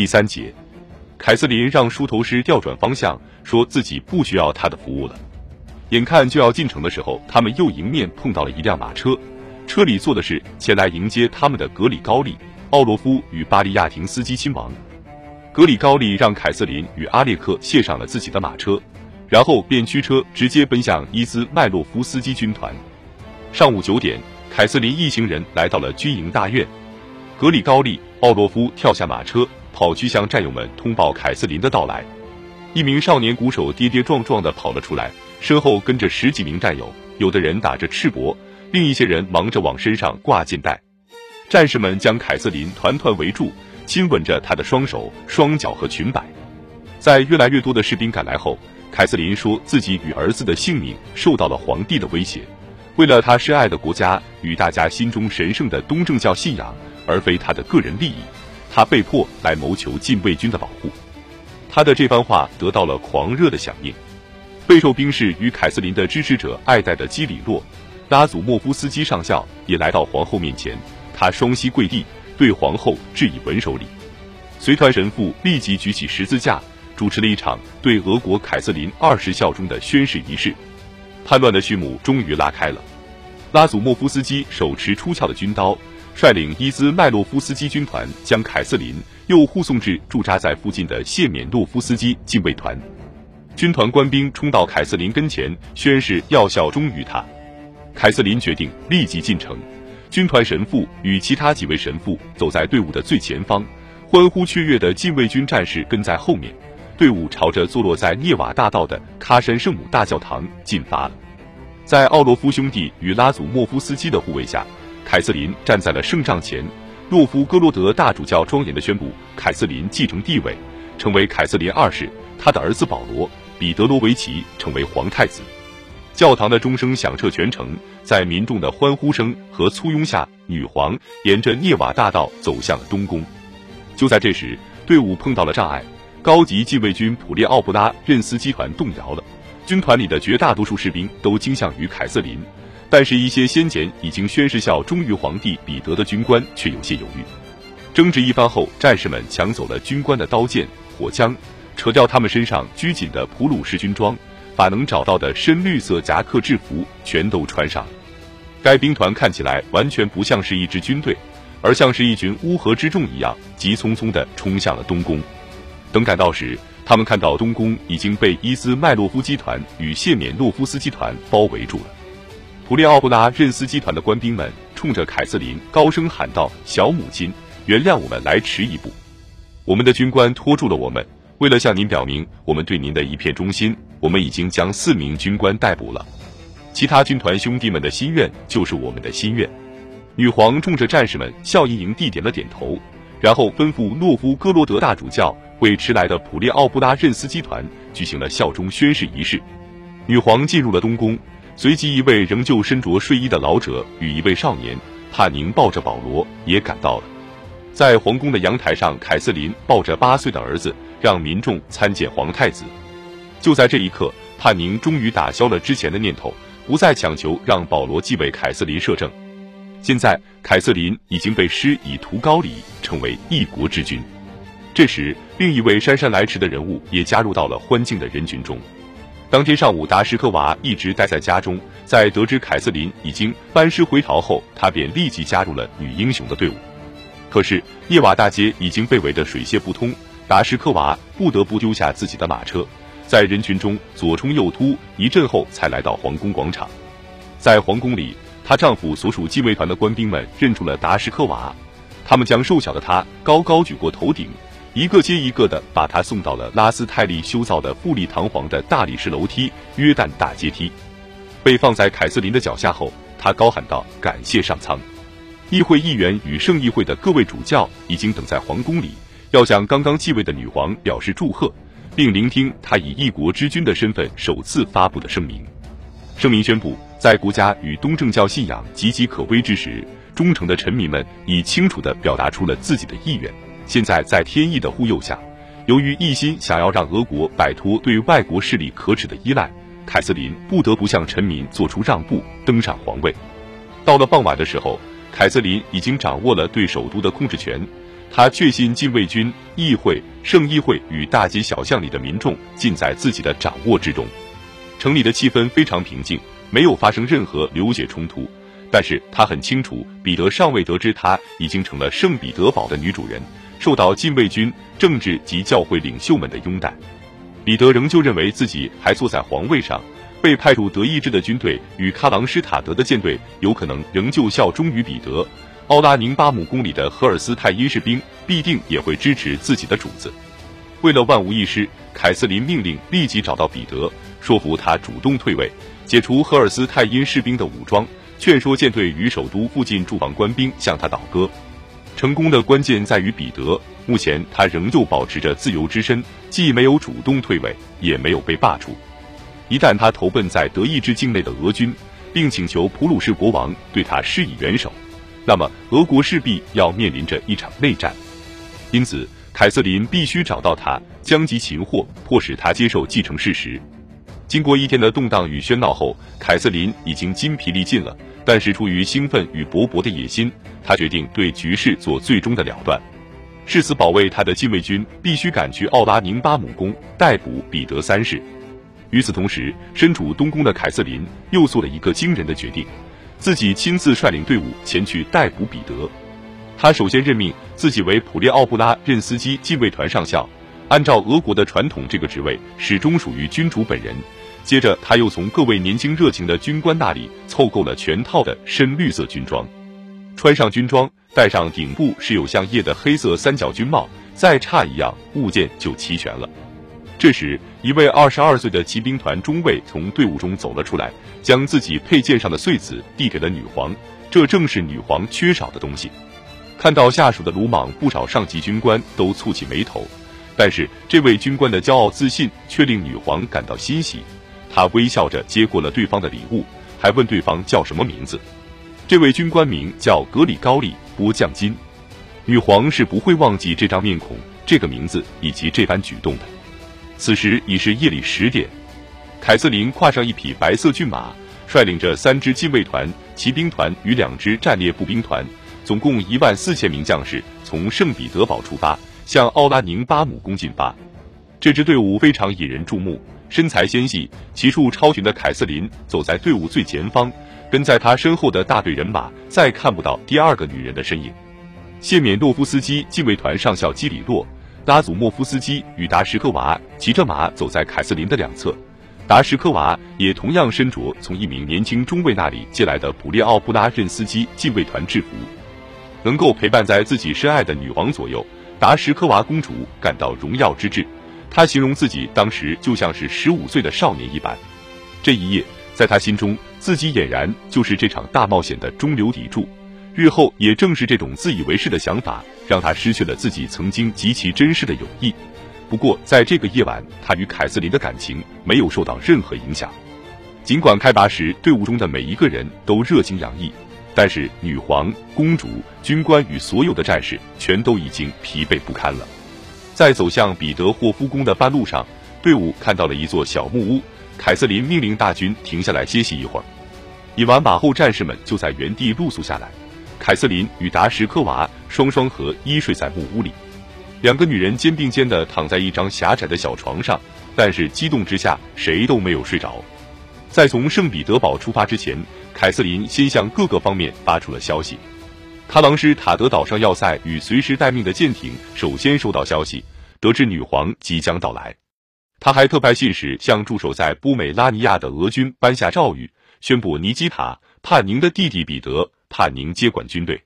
第三节，凯瑟琳让梳头师调转方向，说自己不需要他的服务了。眼看就要进城的时候，他们又迎面碰到了一辆马车，车里坐的是前来迎接他们的格里高利、奥洛夫与巴利亚廷斯基亲王。格里高利让凯瑟琳与阿列克卸上了自己的马车，然后便驱车直接奔向伊兹麦洛夫斯基军团。上午九点，凯瑟琳一行人来到了军营大院。格里高利、奥洛夫跳下马车，跑去向战友们通报凯瑟琳的到来。一名少年鼓手跌跌撞撞地跑了出来，身后跟着十几名战友，有的人打着赤膊，另一些人忙着往身上挂箭袋。战士们将凯瑟琳团团围住。亲吻着他的双手、双脚和裙摆，在越来越多的士兵赶来后，凯瑟琳说自己与儿子的性命受到了皇帝的威胁，为了他深爱的国家与大家心中神圣的东正教信仰，而非他的个人利益，他被迫来谋求禁卫军的保护。他的这番话得到了狂热的响应，备受兵士与凯瑟琳的支持者爱戴的基里洛·拉祖莫夫斯基上校也来到皇后面前，他双膝跪地。对皇后致以文手礼，随团神父立即举起十字架，主持了一场对俄国凯瑟琳二世效忠的宣誓仪式。叛乱的序幕终于拉开了。拉祖莫夫斯基手持出鞘的军刀，率领伊兹麦洛夫斯基军团将凯瑟琳又护送至驻扎在附近的谢缅诺夫斯基禁卫团。军团官兵冲到凯瑟琳跟前，宣誓要效忠于他。凯瑟琳决定立即进城。军团神父与其他几位神父走在队伍的最前方，欢呼雀跃的禁卫军战士跟在后面。队伍朝着坐落在涅瓦大道的喀山圣母大教堂进发了。在奥洛夫兄弟与拉祖莫夫斯基的护卫下，凯瑟琳站在了圣帐前。诺夫哥罗德大主教庄严地宣布，凯瑟琳继承帝位，成为凯瑟琳二世。他的儿子保罗·彼得罗维奇成为皇太子。教堂的钟声响彻全城，在民众的欢呼声和簇拥下，女皇沿着涅瓦大道走向了东宫。就在这时，队伍碰到了障碍，高级禁卫军普列奥布拉任斯基团动摇了。军团里的绝大多数士兵都倾向于凯瑟琳，但是，一些先前已经宣誓效忠于皇帝彼得的军官却有些犹豫。争执一番后，战士们抢走了军官的刀剑、火枪，扯掉他们身上拘谨的普鲁士军装。把能找到的深绿色夹克制服全都穿上。该兵团看起来完全不像是一支军队，而像是一群乌合之众一样，急匆匆地冲向了东宫。等赶到时，他们看到东宫已经被伊斯麦洛夫集团与谢缅诺夫斯基团包围住了。普列奥布拉任斯基团的官兵们冲着凯瑟琳高声喊道：“小母亲，原谅我们来迟一步，我们的军官拖住了我们。”为了向您表明我们对您的一片忠心，我们已经将四名军官逮捕了。其他军团兄弟们的心愿就是我们的心愿。女皇冲着战士们笑盈盈地点了点头，然后吩咐诺夫哥罗德大主教为迟来的普列奥布拉任斯基团举行了效忠宣誓仪式。女皇进入了东宫，随即一位仍旧身着睡衣的老者与一位少年帕宁抱着保罗也赶到了。在皇宫的阳台上，凯瑟琳抱着八岁的儿子。让民众参见皇太子。就在这一刻，帕宁终于打消了之前的念头，不再强求让保罗继位凯瑟琳摄政。现在，凯瑟琳已经被施以图高礼，成为一国之君。这时，另一位姗姗来迟的人物也加入到了欢庆的人群中。当天上午，达什科娃一直待在家中，在得知凯瑟琳已经班师回朝后，他便立即加入了女英雄的队伍。可是，涅瓦大街已经被围得水泄不通。达什科娃不得不丢下自己的马车，在人群中左冲右突一阵后，才来到皇宫广场。在皇宫里，她丈夫所属禁卫团的官兵们认出了达什科娃，他们将瘦小的她高高举过头顶，一个接一个的把她送到了拉斯泰利修造的富丽堂皇的大理石楼梯约旦大阶梯。被放在凯瑟琳的脚下后，他高喊道：“感谢上苍！”议会议员与圣议会的各位主教已经等在皇宫里。要向刚刚继位的女皇表示祝贺，并聆听她以一国之君的身份首次发布的声明。声明宣布，在国家与东正教信仰岌岌可危之时，忠诚的臣民们已清楚地表达出了自己的意愿。现在，在天意的护佑下，由于一心想要让俄国摆脱对外国势力可耻的依赖，凯瑟琳不得不向臣民做出让步，登上皇位。到了傍晚的时候，凯瑟琳已经掌握了对首都的控制权。他确信禁卫军、议会、圣议会与大街小巷里的民众尽在自己的掌握之中。城里的气氛非常平静，没有发生任何流血冲突。但是他很清楚，彼得尚未得知他已经成了圣彼得堡的女主人，受到禁卫军、政治及教会领袖们的拥戴。彼得仍旧认为自己还坐在皇位上，被派驻德意志的军队与卡朗施塔德的舰队有可能仍旧效忠于彼得。奥拉宁巴姆宫里的荷尔斯泰因士兵必定也会支持自己的主子。为了万无一失，凯瑟琳命令立即找到彼得，说服他主动退位，解除荷尔斯泰因士兵的武装，劝说舰队与首都附近驻防官兵向他倒戈。成功的关键在于彼得，目前他仍旧保持着自由之身，既没有主动退位，也没有被罢黜。一旦他投奔在德意志境内的俄军，并请求普鲁士国王对他施以援手。那么，俄国势必要面临着一场内战，因此，凯瑟琳必须找到他，将其擒获，迫使他接受继承事实。经过一天的动荡与喧闹后，凯瑟琳已经筋疲力尽了，但是出于兴奋与勃勃的野心，他决定对局势做最终的了断。誓死保卫他的禁卫军必须赶去奥拉宁巴姆宫逮捕彼得三世。与此同时，身处东宫的凯瑟琳又做了一个惊人的决定。自己亲自率领队伍前去逮捕彼得。他首先任命自己为普列奥布拉任斯基禁卫团上校，按照俄国的传统，这个职位始终属于君主本人。接着，他又从各位年轻热情的军官那里凑够了全套的深绿色军装，穿上军装，戴上顶部是有像叶的黑色三角军帽，再差一样物件就齐全了。这时，一位二十二岁的骑兵团中尉从队伍中走了出来，将自己佩剑上的穗子递给了女皇。这正是女皇缺少的东西。看到下属的鲁莽，不少上级军官都蹙起眉头。但是，这位军官的骄傲自信却令女皇感到欣喜。他微笑着接过了对方的礼物，还问对方叫什么名字。这位军官名叫格里高利·波将金。女皇是不会忘记这张面孔、这个名字以及这番举动的。此时已是夜里十点，凯瑟琳跨上一匹白色骏马，率领着三支禁卫团、骑兵团与两支战列步兵团，总共一万四千名将士，从圣彼得堡出发，向奥拉宁巴姆宫进发。这支队伍非常引人注目，身材纤细、骑术超群的凯瑟琳走在队伍最前方，跟在她身后的大队人马再看不到第二个女人的身影。谢缅诺夫斯基禁卫团上校基里洛。拉祖莫夫斯基与达什科娃骑着马走在凯瑟琳的两侧，达什科娃也同样身着从一名年轻中尉那里借来的普列奥布拉任斯基禁卫团制服，能够陪伴在自己深爱的女王左右，达什科娃公主感到荣耀之至。他形容自己当时就像是十五岁的少年一般。这一夜，在他心中，自己俨然就是这场大冒险的中流砥柱。日后也正是这种自以为是的想法，让他失去了自己曾经极其珍视的友谊。不过，在这个夜晚，他与凯瑟琳的感情没有受到任何影响。尽管开拔时队伍中的每一个人都热情洋溢，但是女皇、公主、军官与所有的战士全都已经疲惫不堪了。在走向彼得霍夫宫的半路上，队伍看到了一座小木屋。凯瑟琳命令大军停下来歇息一会儿。饮完马后，战士们就在原地露宿下来。凯瑟琳与达什科娃双双合依睡在木屋里，两个女人肩并肩的躺在一张狭窄的小床上，但是激动之下谁都没有睡着。在从圣彼得堡出发之前，凯瑟琳先向各个方面发出了消息。卡朗施塔德岛上要塞与随时待命的舰艇首先收到消息，得知女皇即将到来。他还特派信使向驻守在波美拉尼亚的俄军颁下诏谕，宣布尼基塔·帕宁的弟弟彼得。帕宁接管军队。